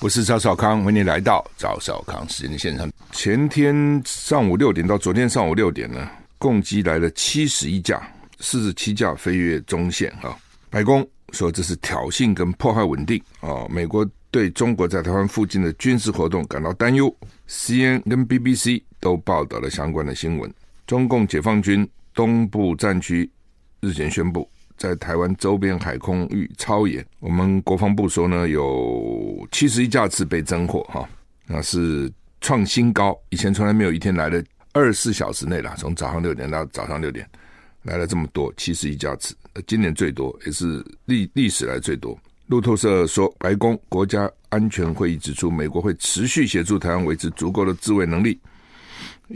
我是赵少康，欢迎来到赵少康时间的现场。前天上午六点到昨天上午六点呢，共计来了七十一架，四十七架飞越中线。啊，白宫说这是挑衅跟破坏稳定啊。美国对中国在台湾附近的军事活动感到担忧，CNN 跟 BBC 都报道了相关的新闻。中共解放军东部战区日前宣布。在台湾周边海空域超演，我们国防部说呢，有七十一架次被侦获，哈，那是创新高，以前从来没有一天来了二十四小时内啦，从早上六点到早上六点来了这么多，七十一架次，今年最多，也是历历史来最多。路透社说，白宫国家安全会议指出，美国会持续协助台湾维持足够的自卫能力。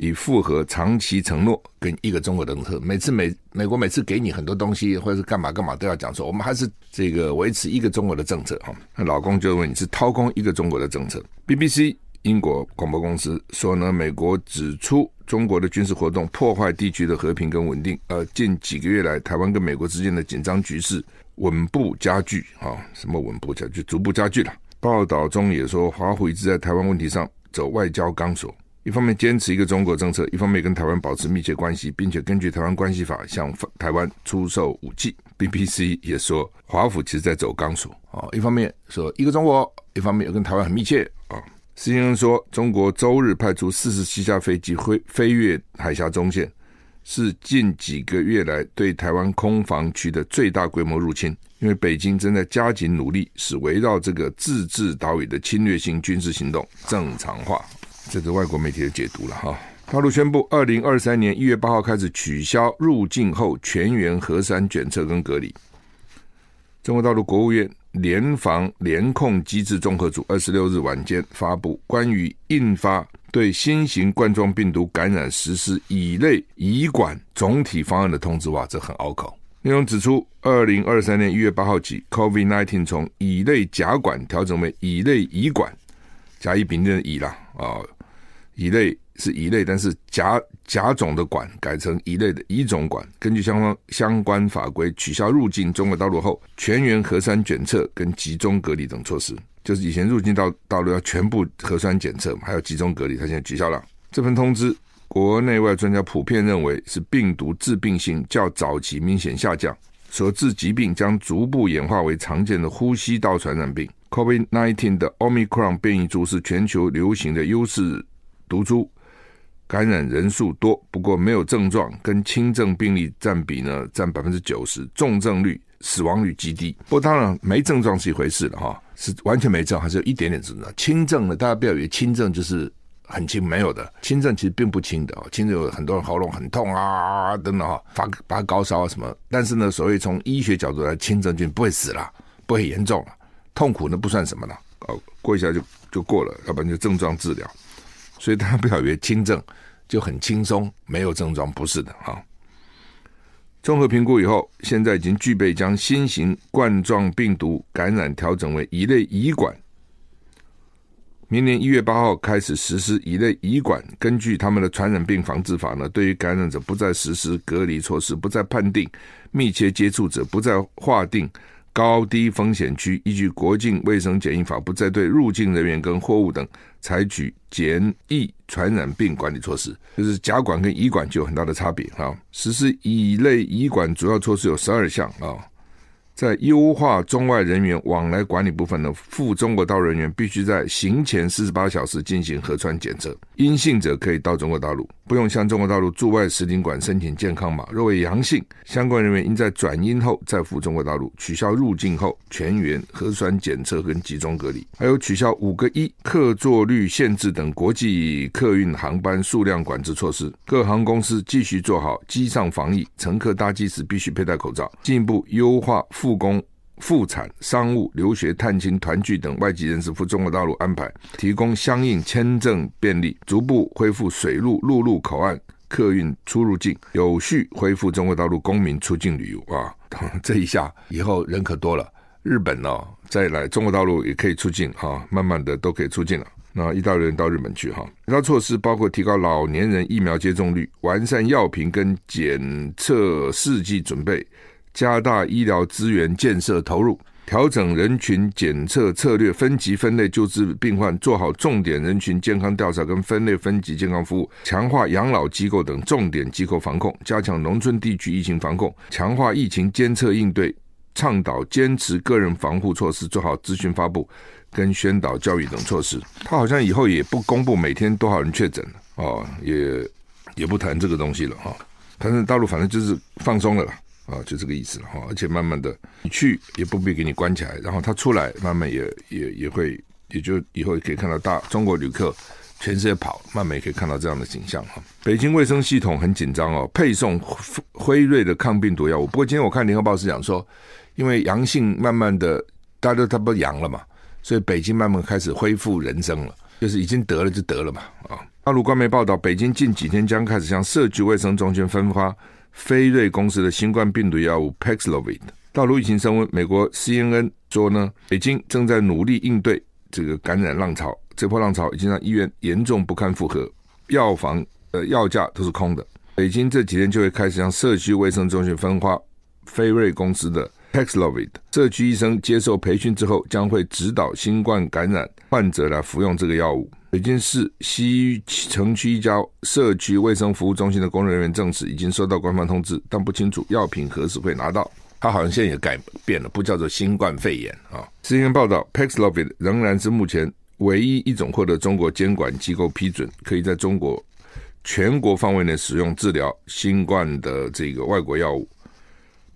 以符合长期承诺跟一个中国的政策，每次美美国每次给你很多东西或者是干嘛干嘛都要讲说，我们还是这个维持一个中国的政策哈。那老公就问你是掏空一个中国的政策。BBC 英国广播公司说呢，美国指出中国的军事活动破坏地区的和平跟稳定，呃，近几个月来台湾跟美国之间的紧张局势稳步加剧啊，什么稳步加剧，逐步加剧了。报道中也说，华府一直在台湾问题上走外交钢索。一方面坚持一个中国政策，一方面跟台湾保持密切关系，并且根据台湾关系法向台湾出售武器。BBC 也说，华府其实在走钢索啊，一方面说一个中国，一方面又跟台湾很密切啊。CNN 说，中国周日派出四十七架飞机飞飞越海峡中线，是近几个月来对台湾空防区的最大规模入侵，因为北京正在加紧努力，使围绕这个自治岛屿的侵略性军事行动正常化。这是外国媒体的解读了哈。大陆宣布，二零二三年一月八号开始取消入境后全员核酸检测跟隔离。中国大陆国务院联防联控机制综合组二十六日晚间发布关于印发对新型冠状病毒感染实施乙类乙管总体方案的通知，哇，这很拗口。内容指出，二零二三年一月八号起，COVID-19 从乙类甲管调整为乙类乙管，甲乙丙丁的乙啦啊。乙类是乙类，但是甲甲种的管改成乙类的乙种管。根据相关相关法规，取消入境中国大陆后全员核酸检测跟集中隔离等措施。就是以前入境到大陆要全部核酸检测，还有集中隔离，他现在取消了。这份通知，国内外专家普遍认为是病毒致病性较早期明显下降，所致疾病将逐步演化为常见的呼吸道传染病。COVID-19 的 Omicron 变异株是全球流行的优势。毒株感染人数多，不过没有症状，跟轻症病例占比呢占百分之九十，重症率、死亡率极低。不过当然没症状是一回事了哈，是完全没症，还是有一点点症状。轻症呢，大家不要以为轻症就是很轻，没有的，轻症其实并不轻的哦。轻症有很多人喉咙很痛啊等等哈，发发高烧啊什么。但是呢，所谓从医学角度来，轻症就不会死了，不会严重了，痛苦呢不算什么了，哦，过一下就就过了，要不然就症状治疗。所以大家不要以为轻症就很轻松，没有症状，不是的哈。综合评估以后，现在已经具备将新型冠状病毒感染调整为乙类乙管。明年一月八号开始实施乙类乙管。根据他们的传染病防治法呢，对于感染者不再实施隔离措施，不再判定密切接触者，不再划定。高低风险区依据国境卫生检疫法，不再对入境人员跟货物等采取检疫传染病管理措施，就是甲管跟乙管就有很大的差别啊。实施乙类乙管主要措施有十二项啊。在优化中外人员往来管理部分呢，赴中国大陆人员必须在行前四十八小时进行核酸检测，阴性者可以到中国大陆，不用向中国大陆驻外使领馆申请健康码。若为阳性，相关人员应在转阴后再赴中国大陆。取消入境后全员核酸检测跟集中隔离，还有取消五个一客座率限制等国际客运航班数量管制措施。各航空公司继续做好机上防疫，乘客搭机时必须佩戴口罩，进一步优化。复工复产、商务、留学、探亲、团聚等外籍人士赴中国大陆安排，提供相应签证便利，逐步恢复水路、陆路口岸客运出入境，有序恢复中国大陆公民出境旅游啊！这一下以后人可多了，日本呢、再来中国大陆也可以出境哈，慢慢的都可以出境了。那一大堆人到日本去哈，其他措施包括提高老年人疫苗接种率，完善药品跟检测试剂准备。加大医疗资源建设投入，调整人群检测策略，分级分类救治病患，做好重点人群健康调查跟分类分级健康服务，强化养老机构等重点机构防控，加强农村地区疫情防控，强化疫情监测应对，倡导坚持个人防护措施，做好资讯发布跟宣导教育等措施。他好像以后也不公布每天多少人确诊了哦，也也不谈这个东西了哈。反正大陆反正就是放松了啦。啊，就这个意思了哈，而且慢慢的，你去也不必给你关起来，然后他出来，慢慢也也也会，也就以后也可以看到大中国旅客全世界跑，慢慢也可以看到这样的景象哈。北京卫生系统很紧张哦，配送辉瑞的抗病毒药物。不过今天我看联合报是讲说，因为阳性慢慢的，大家都他不阳了嘛，所以北京慢慢开始恢复人生了，就是已经得了就得了嘛啊。大陆官媒报道，北京近几天将开始向社区卫生中心分发。辉瑞公司的新冠病毒药物 Paxlovid，大陆疫情升温，美国 CNN 说呢，北京正在努力应对这个感染浪潮，这波浪潮已经让医院严重不堪负荷，药房呃药架都是空的。北京这几天就会开始向社区卫生中心分发辉瑞公司的 Paxlovid，社区医生接受培训之后，将会指导新冠感染患者来服用这个药物。北京市西城区一家社区卫生服务中心的工作人员证实，已经收到官方通知，但不清楚药品何时会拿到。他好像现在也改变了，不叫做新冠肺炎啊。新闻报道，Paxlovid 仍然是目前唯一一种获得中国监管机构批准，可以在中国全国范围内使用治疗新冠的这个外国药物。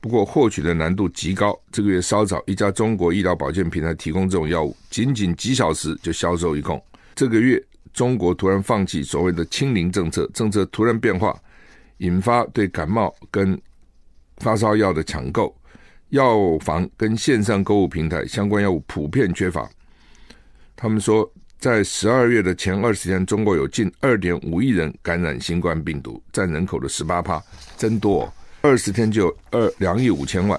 不过，获取的难度极高。这个月稍早，一家中国医疗保健平台提供这种药物，仅仅几小时就销售一空。这个月，中国突然放弃所谓的“清零”政策，政策突然变化，引发对感冒跟发烧药的抢购，药房跟线上购物平台相关药物普遍缺乏。他们说，在十二月的前二十天，中国有近二点五亿人感染新冠病毒，占人口的十八趴，真多哦！二十天就有二两亿五千万，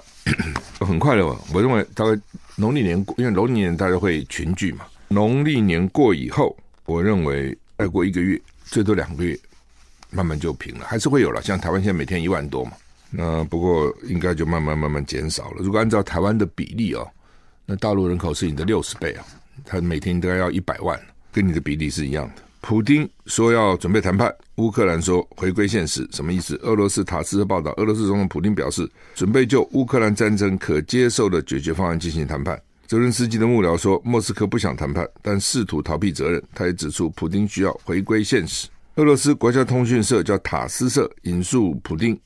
很快了。我认为大概农历年，因为农历年大家会群聚嘛。农历年过以后，我认为再过一个月，最多两个月，慢慢就平了，还是会有了。像台湾现在每天一万多嘛，那不过应该就慢慢慢慢减少了。如果按照台湾的比例哦，那大陆人口是你的六十倍啊，他每天大概要一百万，跟你的比例是一样的。普丁说要准备谈判，乌克兰说回归现实，什么意思？俄罗斯塔斯社报道，俄罗斯总统普丁表示，准备就乌克兰战争可接受的解决方案进行谈判。泽伦斯基的幕僚说，莫斯科不想谈判，但试图逃避责任。他也指出，普丁需要回归现实。俄罗斯国家通讯社叫塔斯社引述普丁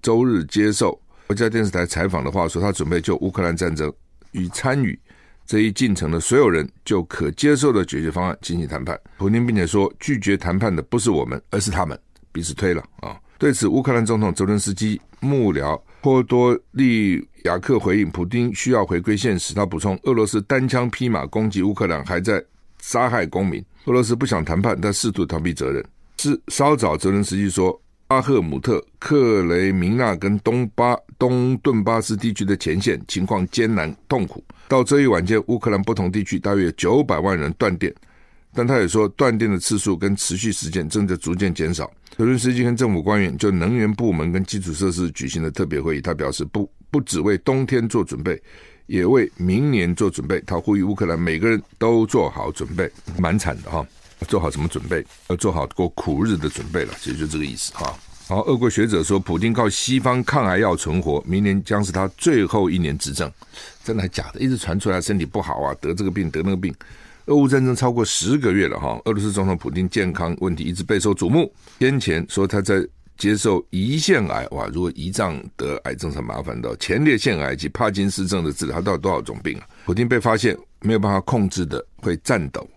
周日接受国家电视台采访的话说，他准备就乌克兰战争与参与这一进程的所有人就可接受的解决方案进行谈判。普丁并且说，拒绝谈判的不是我们，而是他们，彼此推了啊。对此，乌克兰总统泽伦斯基幕僚波多利亚克回应：普丁需要回归现实。他补充：俄罗斯单枪匹马攻击乌克兰，还在杀害公民。俄罗斯不想谈判，但试图逃避责任。是稍早，泽伦斯基说，阿赫姆特、克雷明纳跟东巴东顿巴斯地区的前线情况艰难痛苦。到这一晚间，乌克兰不同地区大约九百万人断电。但他也说，断电的次数跟持续时间正在逐渐减少。泽伦斯基跟政府官员就能源部门跟基础设施举行了特别会议，他表示不不只为冬天做准备，也为明年做准备。他呼吁乌克兰每个人都做好准备，蛮惨的哈，做好什么准备？要做好过苦日的准备了，其实就这个意思哈。然后，俄国学者说，普京靠西方抗癌药存活，明年将是他最后一年执政，真的还假的？一直传出来身体不好啊，得这个病得那个病。俄乌战争超过十个月了哈，俄罗斯总统普丁健康问题一直备受瞩目。先前说他在接受胰腺癌，哇，如果胰脏得癌症很麻烦的，前列腺癌及帕金斯症的治疗，他到底多少种病啊？普丁被发现没有办法控制的会颤抖、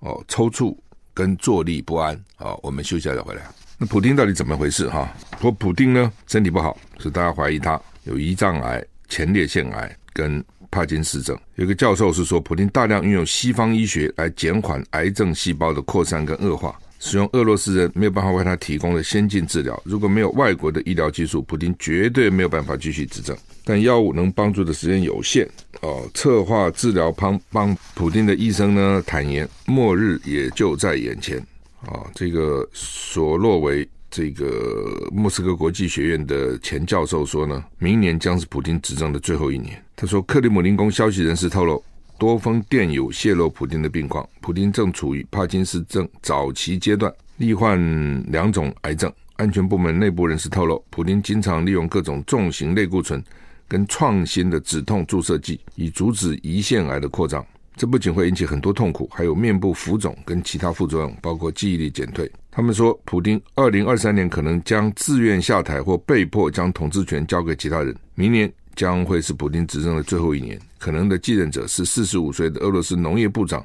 哦抽搐跟坐立不安。好，我们休息一下再回来。那普丁到底怎么回事哈？说普丁呢身体不好，是大家怀疑他有胰脏癌、前列腺癌跟。帕金斯症。有个教授是说，普丁大量运用西方医学来减缓癌症细胞的扩散跟恶化，使用俄罗斯人没有办法为他提供的先进治疗。如果没有外国的医疗技术，普丁绝对没有办法继续执政。但药物能帮助的时间有限哦。策划治疗帮帮普丁的医生呢，坦言末日也就在眼前啊、哦。这个索洛维。这个莫斯科国际学院的前教授说呢，明年将是普丁执政的最后一年。他说，克里姆林宫消息人士透露，多封电邮泄露普丁的病况，普丁正处于帕金斯症早期阶段，罹患两种癌症。安全部门内部人士透露，普丁经常利用各种重型类固醇跟创新的止痛注射剂，以阻止胰腺癌的扩张。这不仅会引起很多痛苦，还有面部浮肿跟其他副作用，包括记忆力减退。他们说，普丁二零二三年可能将自愿下台或被迫将统治权交给其他人。明年将会是普丁执政的最后一年，可能的继任者是四十五岁的俄罗斯农业部长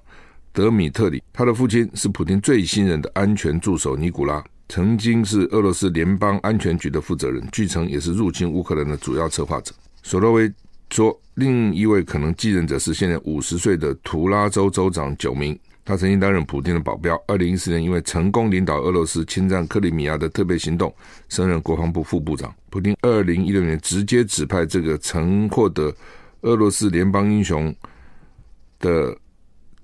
德米特里。他的父亲是普丁最信任的安全助手尼古拉，曾经是俄罗斯联邦安全局的负责人，据称也是入侵乌克兰的主要策划者。索洛维说，另一位可能继任者是现在五十岁的图拉州州长久明。他曾经担任普丁的保镖。二零一四年，因为成功领导俄罗斯侵占克里米亚的特别行动，升任国防部副部长。普丁二零一六年直接指派这个曾获得俄罗斯联邦英雄的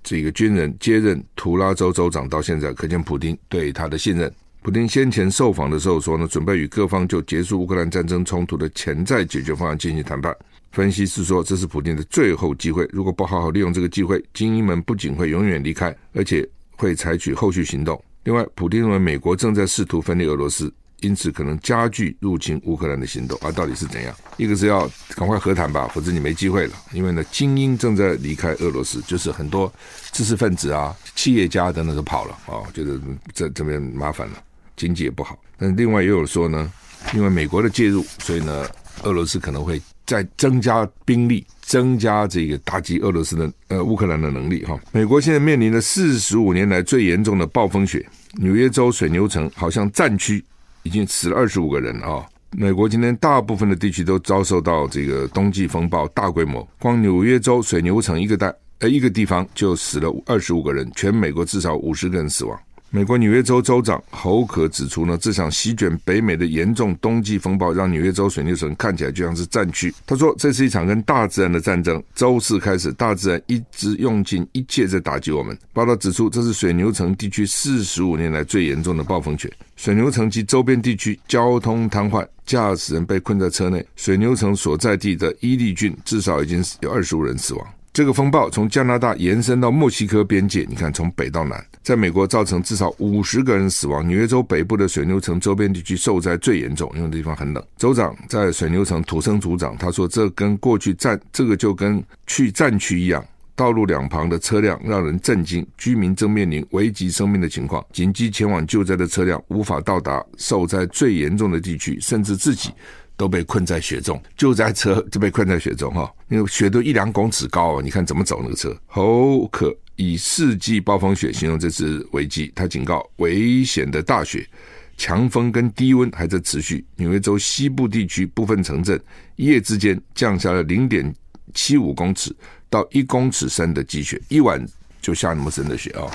这个军人接任图拉州州长，到现在可见普丁对他的信任。普丁先前受访的时候说呢，准备与各方就结束乌克兰战争冲突的潜在解决方案进行谈判。分析是说，这是普丁的最后机会。如果不好好利用这个机会，精英们不仅会永远离开，而且会采取后续行动。另外，普丁认为美国正在试图分裂俄罗斯，因此可能加剧入侵乌克兰的行动。啊，到底是怎样？一个是要赶快和谈吧，否则你没机会了。因为呢，精英正在离开俄罗斯，就是很多知识分子啊、企业家等等都跑了啊，觉得这这边麻烦了，经济也不好。但另外也有说呢，因为美国的介入，所以呢，俄罗斯可能会。再增加兵力，增加这个打击俄罗斯的呃乌克兰的能力哈。美国现在面临了四十五年来最严重的暴风雪，纽约州水牛城好像战区已经死了二十五个人啊。美国今天大部分的地区都遭受到这个冬季风暴大规模，光纽约州水牛城一个带呃一个地方就死了二十五个人，全美国至少五十个人死亡。美国纽约州州长侯可指出呢，这场席卷北美的严重冬季风暴让纽约州水牛城看起来就像是战区。他说，这是一场跟大自然的战争。周四开始，大自然一直用尽一切在打击我们。报道指出，这是水牛城地区四十五年来最严重的暴风雪。水牛城及周边地区交通瘫痪，驾驶人被困在车内。水牛城所在地的伊利郡至少已经有二十五人死亡。这个风暴从加拿大延伸到墨西哥边界，你看从北到南，在美国造成至少五十个人死亡。纽约州北部的水牛城周边地区受灾最严重，因为地方很冷。州长在水牛城土生土长，他说：“这跟过去战，这个就跟去战区一样，道路两旁的车辆让人震惊，居民正面临危及生命的情况。紧急前往救灾的车辆无法到达受灾最严重的地区，甚至自己。”都被困在雪中，救灾车就被困在雪中哈，那个雪都一两公尺高啊，你看怎么走那个车？侯可以世纪暴风雪形容这次危机，他警告危险的大雪、强风跟低温还在持续。纽约州西部地区部分城镇一夜之间降下了零点七五公尺到一公尺深的积雪，一晚就下那么深的雪啊，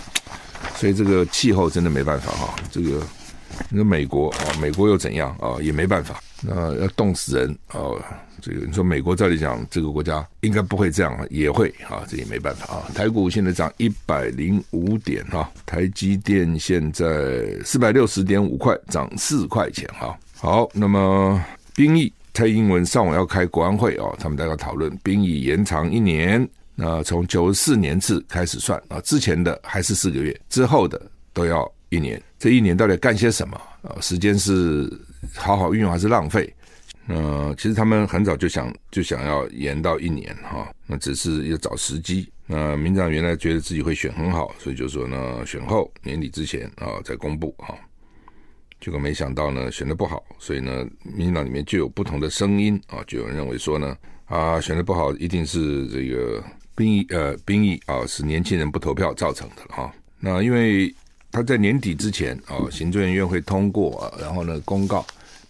所以这个气候真的没办法哈，这个。你说美国啊，美国又怎样啊？也没办法，那要冻死人啊！这个你说美国照理讲，这个国家应该不会这样，也会啊，这也没办法啊。台股现在涨一百零五点哈，台积电现在四百六十点五块，涨四块钱哈。好，那么兵役，蔡英文上午要开国安会啊，他们大家讨论兵役延长一年，那从九十四年次开始算啊，之前的还是四个月，之后的都要。一年，这一年到底干些什么啊？时间是好好运用还是浪费？呃，其实他们很早就想就想要延到一年哈，那只是要找时机。那民进党原来觉得自己会选很好，所以就说呢，选后年底之前啊再公布哈。结果没想到呢，选的不好，所以呢，民进党里面就有不同的声音啊，就有人认为说呢，啊选的不好一定是这个兵役呃兵役啊是年轻人不投票造成的哈。那因为。他在年底之前啊，行政院会通过啊，然后呢公告，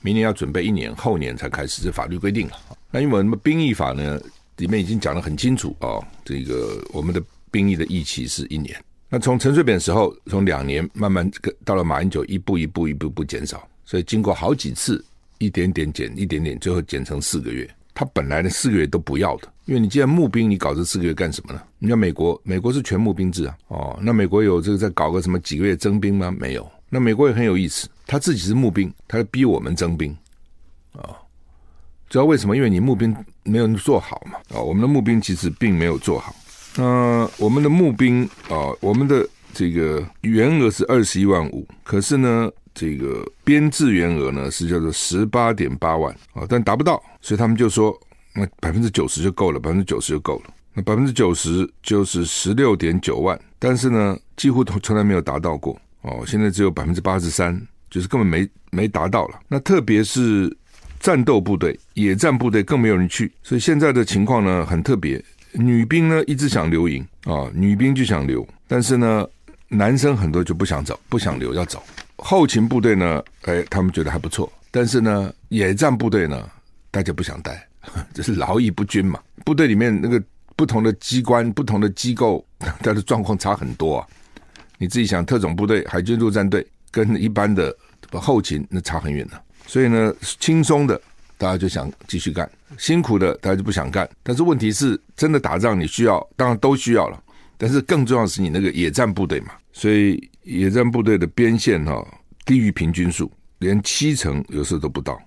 明年要准备一年，后年才开始，这法律规定了。那因为什么兵役法呢？里面已经讲得很清楚哦，这个我们的兵役的役期是一年。那从陈水扁时候，从两年慢慢到了马英九，一步一步一步一步减少，所以经过好几次一点点减，一点点，最后减成四个月。他本来的四个月都不要的，因为你既然募兵，你搞这四个月干什么呢？你看美国，美国是全募兵制啊，哦，那美国有这个在搞个什么几个月征兵吗？没有。那美国也很有意思，他自己是募兵，他逼我们征兵，啊、哦，主要为什么？因为你募兵没有做好嘛，啊、我们的募兵其实并没有做好。那、我们的募兵啊、我们的这个员额是二十一万五，可是呢，这个编制员额呢是叫做十八点八万啊、但达不到，所以他们就说那百分之九十就够了，百分之九十就够了。那百分之九十就是十六点九万，但是呢，几乎从来没有达到过。哦，现在只有百分之八十三，就是根本没没达到了。那特别是战斗部队、野战部队更没有人去，所以现在的情况呢很特别。女兵呢一直想留营啊、女兵就想留，但是呢男生很多就不想走，不想留要走。后勤部队呢，哎，他们觉得还不错，但是呢野战部队呢，大家不想待，这是劳逸不均嘛。部队里面那个不同的机关、不同的机构，它的状况差很多啊。你自己想，特种部队、海军陆战队跟一般的后勤那差很远了。所以呢，轻松的大家就想继续干，辛苦的大家就不想干。但是问题是，真的打仗你需要，当然都需要了。但是更重要的是你那个野战部队嘛。所以野战部队的编线哈、哦、低于平均数，连七成有时候都不到。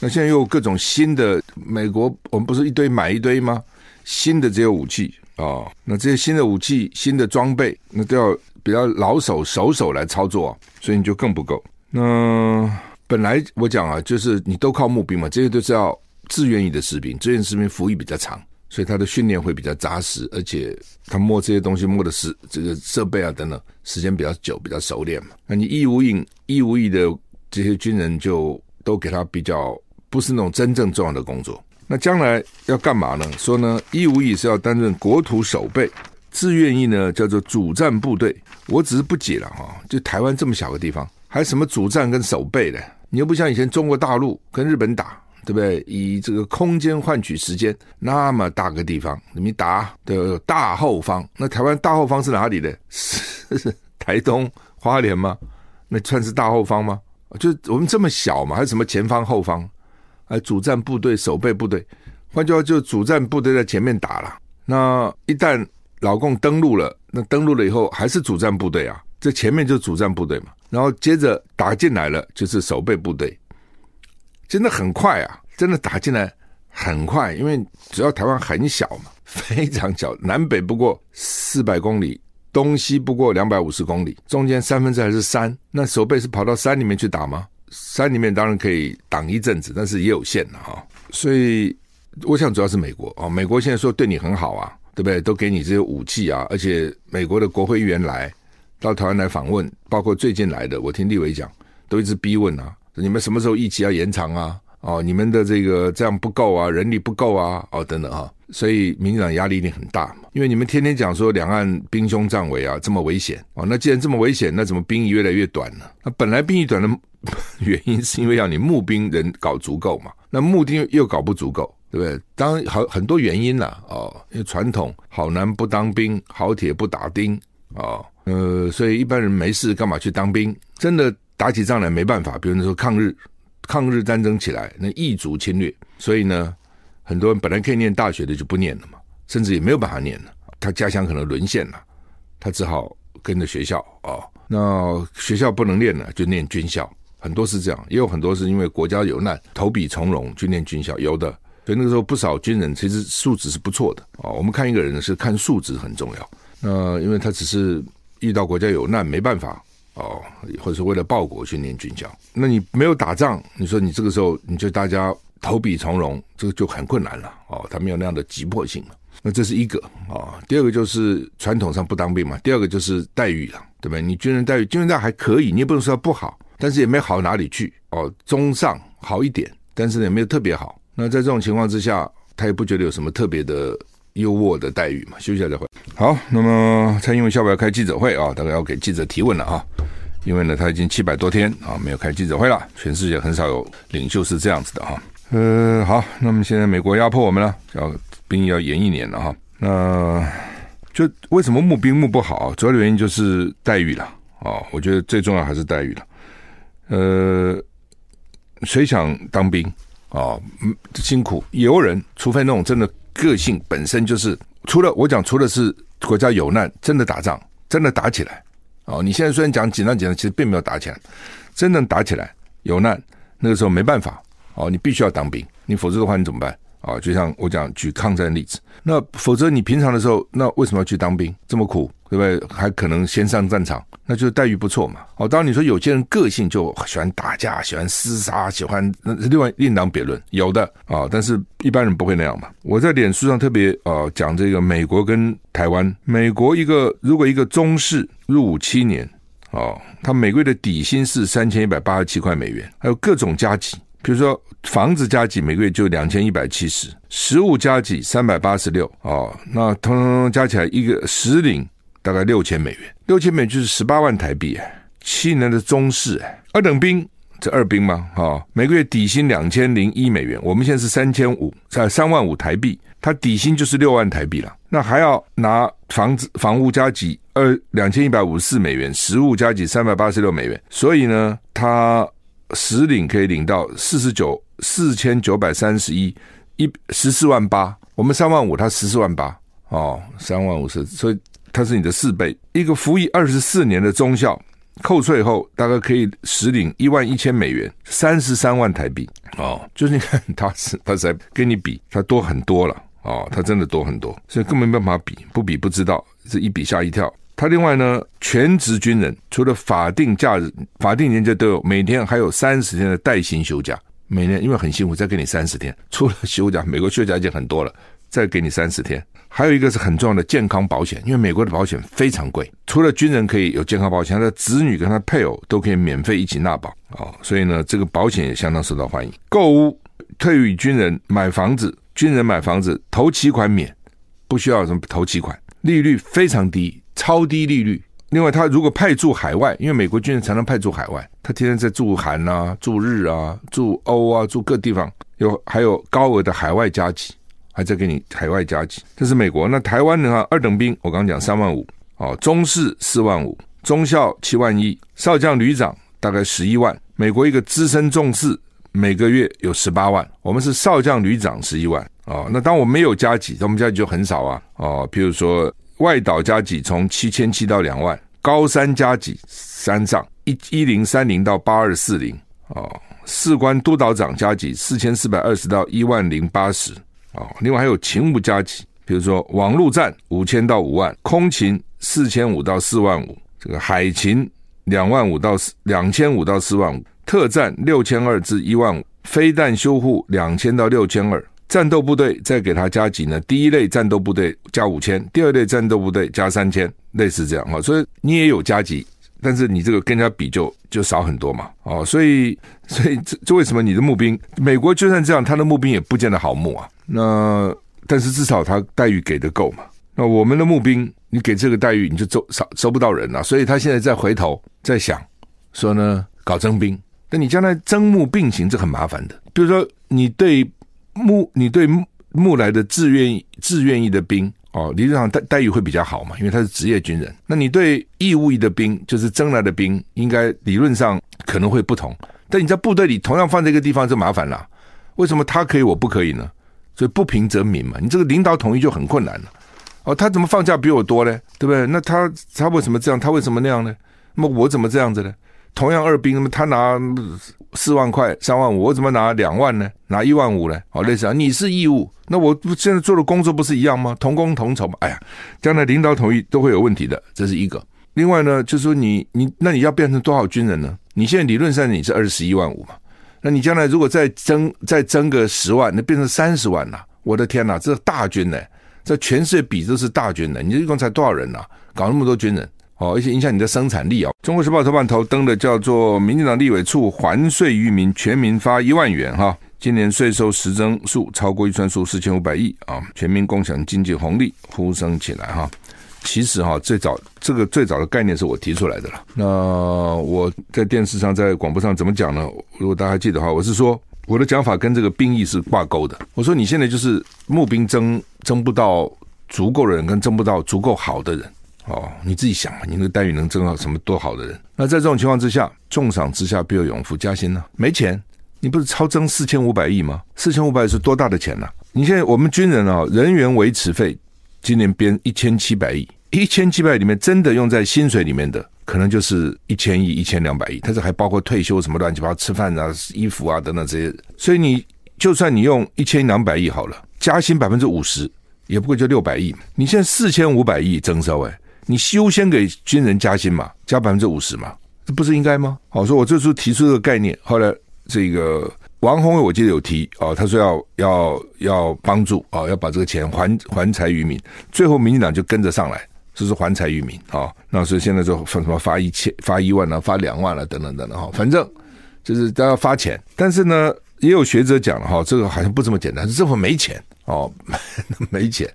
那现在又有各种新的，美国我们不是一堆买一堆吗？新的这些武器啊、那这些新的武器、新的装备，那都要。比较老手熟手来操作，所以你就更不够。那本来我讲啊，就是你都靠募兵嘛，这些都是要志愿役的士兵，志愿士兵服役比较长，所以他的训练会比较扎实，而且他摸这些东西摸的是这个设备啊等等，时间比较久，比较熟练嘛。那你义务役、义务役的这些军人就都给他比较不是那种真正重要的工作。那将来要干嘛呢？说呢，义务役是要担任国土守备。志愿役呢，叫做主战部队，我只是不解了哈，就台湾这么小个地方，还什么主战跟守备的？你又不像以前中国大陆跟日本打，对不对？以这个空间换取时间，那么大个地方，你打的大后方，那台湾大后方是哪里的？是 台东花莲吗？那算是大后方吗？就我们这么小嘛，还有什么前方后方？还主战部队、守备部队，换句话就主战部队在前面打了，那一旦。老共登陆了，那登陆了以后还是主战部队啊，这前面就是主战部队嘛，然后接着打进来了就是守备部队，真的很快啊，真的打进来很快，因为主要台湾很小嘛，非常小，南北不过四百公里，东西不过两百五十公里，中间三分之二是山，那守备是跑到山里面去打吗？山里面当然可以挡一阵子，但是也有限的哈，所以我想主要是美国啊，美国现在说对你很好啊。对不对？都给你这些武器啊！而且美国的国会议员来到台湾来访问，包括最近来的，我听立委讲，都一直逼问啊：你们什么时候役期要延长啊？哦，你们的这个这样不够啊，人力不够啊，哦，等等哈。所以民进党压力一定很大嘛，因为你们天天讲说两岸兵凶战危啊，这么危险哦。那既然这么危险，那怎么兵役越来越短呢？那本来兵役短的 原因是因为要你募兵人搞足够嘛，那募兵又搞不足够。对不对？当然好很多原因啦，哦，因为传统好男不当兵，好铁不打钉，哦，呃，所以一般人没事干嘛去当兵？真的打起仗来没办法，比如说抗日，抗日战争起来，那异族侵略，所以呢，很多人本来可以念大学的就不念了嘛，甚至也没有办法念了，他家乡可能沦陷了，他只好跟着学校哦，那学校不能念了，就念军校，很多是这样，也有很多是因为国家有难，投笔从戎去念军校，有的。所以那个时候不少军人其实素质是不错的啊。我们看一个人呢，是看素质很重要。那因为他只是遇到国家有难没办法哦，或者是为了报国去念军校。那你没有打仗，你说你这个时候你就大家投笔从戎，这个就很困难了哦。他没有那样的急迫性。那这是一个啊。第二个就是传统上不当兵嘛。第二个就是待遇了，对不对？你军人待遇，军人待遇还可以，你也不能说不好，但是也没好哪里去哦。中上好一点，但是也没有特别好。那在这种情况之下，他也不觉得有什么特别的优渥的待遇嘛。休息一下再会。好，那么蔡英文下午要开记者会啊，大概要给记者提问了啊。因为呢，他已经七百多天啊没有开记者会了，全世界很少有领袖是这样子的哈。呃，好，那么现在美国压迫我们了，要。兵要延一年了哈。那就为什么募兵募不好？主要的原因就是待遇了啊。我觉得最重要还是待遇了。呃，谁想当兵啊？嗯，辛苦也有人，除非那种真的个性本身就是，除了我讲，除了是国家有难，真的打仗，真的打起来哦。你现在虽然讲紧张紧张，其实并没有打起来，真正打起来有难，那个时候没办法哦，你必须要当兵，你否则的话你怎么办？啊，就像我讲举抗战例子，那否则你平常的时候，那为什么要去当兵？这么苦，对不对？还可能先上战场，那就是待遇不错嘛。哦，当然你说有些人个性就喜欢打架，喜欢厮杀，喜欢那另外另当别论，有的啊，但是一般人不会那样嘛。我在脸书上特别呃讲这个美国跟台湾，美国一个如果一个中士入伍七年，哦，他每个月的底薪是三千一百八十七块美元，还有各种加给。比如说房子加给每个月就两千一百七十，食物加给三百八十六哦，那通通加起来一个实领大概六千美元，六千美元就是十八万台币哎，七年的中士哎，二等兵这二兵嘛啊，每个月底薪两千零一美元，我们现在是三千五在三万五台币，他底薪就是六万台币了，那还要拿房子房屋加给二两千一百五十四美元，食物加给三百八十六美元，所以呢他。实领可以领到四十九四千九百三十一一十四万八，我们三万五，他十四万八。哦，三万五十，所以他是你的四倍。一个服役二十四年的中校，扣税后大概可以实领一万一千美元，三十三万台币哦。就是你看他是他才跟你比，他多很多了哦，他真的多很多，所以根本没办法比，不比不知道，这一比吓一跳。他另外呢，全职军人除了法定假日、法定年假都有，每天还有三十天的带薪休假。每年因为很辛苦，再给你三十天。除了休假，美国休假已经很多了，再给你三十天。还有一个是很重要的健康保险，因为美国的保险非常贵。除了军人可以有健康保险，他的子女跟他配偶都可以免费一起纳保哦。所以呢，这个保险也相当受到欢迎。购屋，退役军人买房子，军人买房子头期款免，不需要什么头期款，利率非常低。超低利率。另外，他如果派驻海外，因为美国军人常常派驻海外，他天天在驻韩啊、驻日啊、驻欧啊、驻各地方，有还有高额的海外加急，还在给你海外加急。这是美国。那台湾的话，二等兵我刚讲三万五，哦，中士四万五，中校七万一，少将旅长大概十一万。美国一个资深中士每个月有十八万，我们是少将旅长十一万。哦，那当我没有加给，我们加急就很少啊。哦，譬如说。外岛加急从七千七到两万，高山加急山上一一零三零到八二四零哦，士官督导长加急四千四百二十到一万零八十哦，另外还有勤务加急，比如说网络战五千到五万，空勤四千五到四万五，这个海勤两万五到四两千五到四万五，特战六千二至一万五，飞弹修护两千到六千二。战斗部队再给他加给呢？第一类战斗部队加五千，第二类战斗部队加三千，类似这样哈。所以你也有加急，但是你这个跟人家比就就少很多嘛。哦，所以所以这这为什么你的募兵，美国就算这样，他的募兵也不见得好募啊。那但是至少他待遇给的够嘛。那我们的募兵，你给这个待遇，你就收收收不到人了。所以他现在再回头再想说呢，搞征兵。那你将来征募并行，这很麻烦的。比如说你对。募你对募来的志愿志愿役的兵哦，理论上待待遇会比较好嘛，因为他是职业军人。那你对义务役的兵，就是征来的兵，应该理论上可能会不同。但你在部队里同样放在一个地方就麻烦了，为什么他可以我不可以呢？所以不平则鸣嘛，你这个领导统一就很困难了。哦，他怎么放假比我多呢？对不对？那他他为什么这样？他为什么那样呢？那么我怎么这样子呢？同样二兵，那么他拿四万块、三万五，我怎么拿两万呢？拿一万五呢？哦，类似啊，你是义务，那我现在做的工作不是一样吗？同工同酬嘛。哎呀，将来领导统一都会有问题的，这是一个。另外呢，就是说你你那你要变成多少军人呢？你现在理论上你是二十一万五嘛，那你将来如果再增再增个十万，那变成三十万了。我的天呐，这大军呢，在全世界比都是大军呢。你这一共才多少人呐？搞那么多军人？哦，而且影响你的生产力啊！中国时报头版头登的叫做“民进党立委处还税于民，全民发一万元”哈，今年税收实增数超过预算数四千五百亿啊，全民共享经济红利，呼声起来哈。其实哈，最早这个最早的概念是我提出来的了。那我在电视上、在广播上怎么讲呢？如果大家记得的话，我是说我的讲法跟这个兵役是挂钩的。我说你现在就是募兵征征不到足够的人，跟征不到足够好的人哦，你自己想嘛，你那个待遇能征到什么多好的人？那在这种情况之下，重赏之下必有勇夫，加薪呢？没钱，你不是超征四千五百亿吗？四千五百亿是多大的钱呢、你现在我们军人啊，人员维持费今年编一千七百亿，一千七百里面真的用在薪水里面的。可能就是一千亿、一千两百亿，但是还包括退休什么乱七八糟、吃饭啊、衣服啊等等这些。所以你就算你用一千两百亿好了，加薪百分之五十，也不过就六百亿。你现在四千五百亿征收，哎，你优先给军人加薪嘛，加百分之五十嘛，这不是应该吗？好，说我这时候提出这个概念，后来这个王宏伟我记得有提哦，他说要要要帮助哦，要把这个钱还还财于民，最后民进党就跟着上来。这是还财于民啊！那所以现在就分什么发一千、发一万啊，发两万啊，等等等等哈，反正就是都要发钱。但是呢，也有学者讲了哈，这个好像不这么简单，是政府没钱哦，没钱。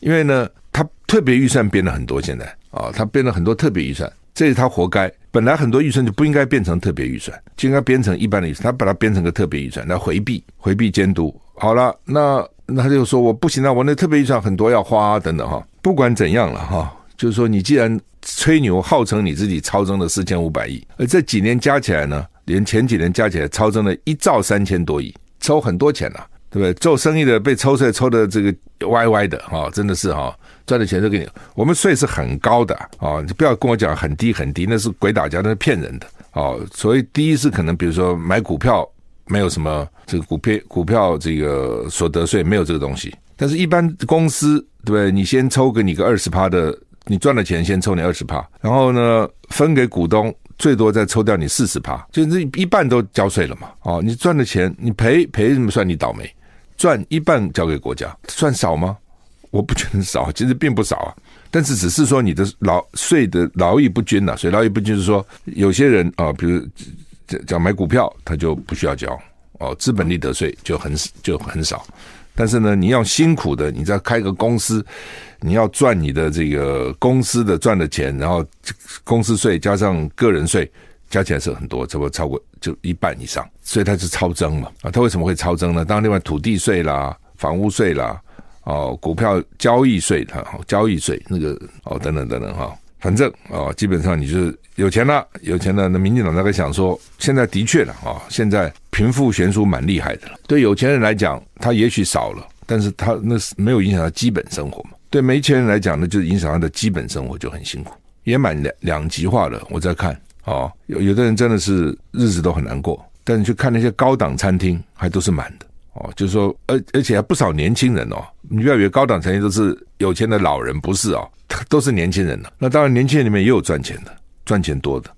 因为呢，他特别预算编了很多，现在啊，他编了很多特别预算，这是他活该。本来很多预算就不应该变成特别预算，就应该编成一般的预算，他把它编成个特别预算来回避回避监督。好了，那那他就说我不行了，我那特别预算很多要花啊，等等哈。不管怎样了哈。就是说，你既然吹牛号称你自己超增了四千五百亿，而这几年加起来呢，连前几年加起来超增了一兆三千多亿，抽很多钱了，啊，对不对？做生意的被抽税抽的这个歪歪的哈，真的是哈，赚的钱都给你。我们税是很高的啊，你不要跟我讲很低很低，那是鬼打架，那是骗人的哦。所以第一是可能，比如说买股票没有什么这个股票股票这个所得税没有这个东西，但是一般公司对不对？你先抽给你个二十趴的。你赚了钱，先抽你二十趴，然后呢，分给股东，最多再抽掉你四十趴，就是一半都交税了嘛。哦，你赚的钱，你赔赔什么算你倒霉？赚一半交给国家，算少吗？我不觉得少，其实并不少啊。但是只是说你的劳税的劳逸不均呐，所以劳逸不均是说有些人啊，比如讲买股票，他就不需要交哦，资本利得税就很就很少。但是呢，你要辛苦的，你再开个公司，你要赚你的这个公司的赚的钱，然后公司税加上个人税，加起来是很多，差不多超过就一半以上，所以它是超征嘛。啊，它为什么会超征呢？当然，另外土地税啦、房屋税啦、哦，股票交易税哈，交易税那个哦，等等等等哈。反正啊，基本上你就是有钱了，有钱了。那民进党大概想说，现在的确了啊，现在贫富悬殊蛮厉害的了。对有钱人来讲，他也许少了，但是他那是没有影响到基本生活嘛。对没钱人来讲呢，就是影响他的基本生活就很辛苦，也蛮两两极化的。我在看啊，有有的人真的是日子都很难过，但你去看那些高档餐厅，还都是满的。哦，就是说，而而且还不少年轻人哦。你不要以为高档餐厅都是有钱的老人，不是哦，都是年轻人的。那当然，年轻人里面也有赚钱的，赚钱多的，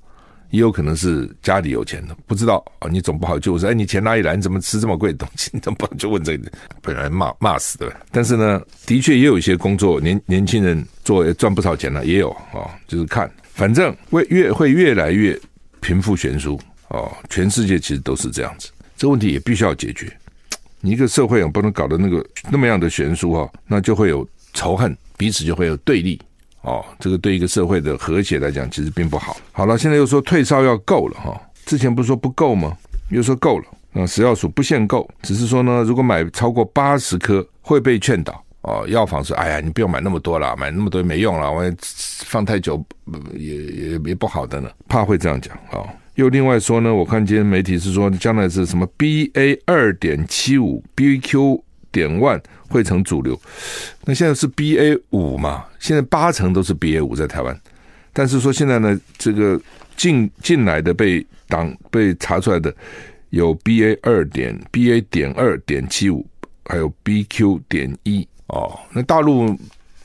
也有可能是家里有钱的。不知道啊，你总不好就说，哎，你钱哪里来？你怎么吃这么贵的东西？你怎么不就问这个？本来骂骂死的。但是呢，的确也有一些工作，年年轻人做赚不少钱了，也有哦。就是看，反正会越会越来越贫富悬殊哦。全世界其实都是这样子，这问题也必须要解决。你一个社会啊，不能搞得那个那么样的悬殊哈，那就会有仇恨，彼此就会有对立哦。这个对一个社会的和谐来讲，其实并不好。好了，现在又说退烧药够了哈，之前不是说不够吗？又说够了。那食药署不限购，只是说呢，如果买超过八十颗会被劝导哦。药房说：“哎呀，你不用买那么多了，买那么多没用了，我放太久也也也不好的呢，怕会这样讲啊。哦”又另外说呢，我看今天媒体是说，将来是什么 BA 二点七五 BQ 点万会成主流。那现在是 BA 五嘛？现在八成都是 BA 五在台湾，但是说现在呢，这个进进来的被挡被查出来的有 BA 二点 BA 点二点七五，还有 BQ 点一哦。那大陆。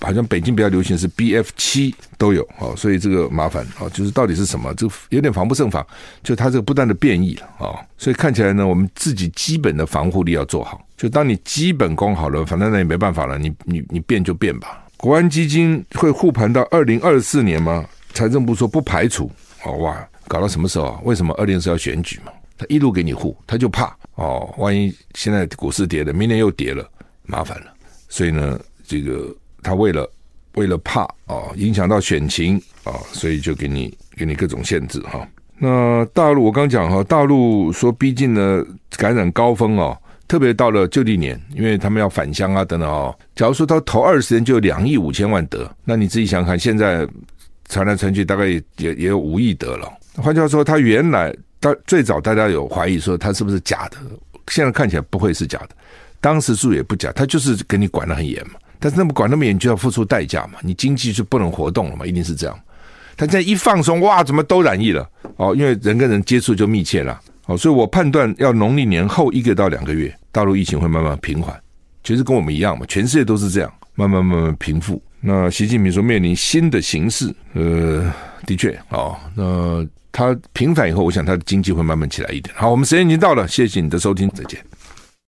好像北京比较流行是 BF 七都有哦，所以这个麻烦哦，就是到底是什么，这有点防不胜防，就它这个不断的变异了哦，所以看起来呢，我们自己基本的防护力要做好。就当你基本功好了，反正那也没办法了，你你你变就变吧。国安基金会护盘到二零二四年吗？财政部说不排除哦，哇，搞到什么时候啊？为什么二零二四要选举嘛？他一路给你护，他就怕哦，万一现在股市跌了，明年又跌了，麻烦了。所以呢，这个。他为了为了怕啊，影响到选情啊，所以就给你给你各种限制哈。那大陆我刚讲哈，大陆说逼近了感染高峰哦，特别到了旧历年，因为他们要返乡啊等等哦。假如说他头二十天就有两亿五千万得，那你自己想想看，现在传来传去大概也也有五亿得了。换句话说，他原来大最早大家有怀疑说他是不是假的，现在看起来不会是假的。当时数也不假，他就是给你管得很严嘛。但是那么管那么严，就要付出代价嘛，你经济就不能活动了嘛，一定是这样。他现在一放松，哇，怎么都染疫了？哦，因为人跟人接触就密切了。哦，所以我判断要农历年后一个到两个月，大陆疫情会慢慢平缓。其实跟我们一样嘛，全世界都是这样，慢慢慢慢平复。那习近平说面临新的形势，呃，的确，哦，那他平反以后，我想他的经济会慢慢起来一点。好，我们时间已经到了，谢谢你的收听，再见。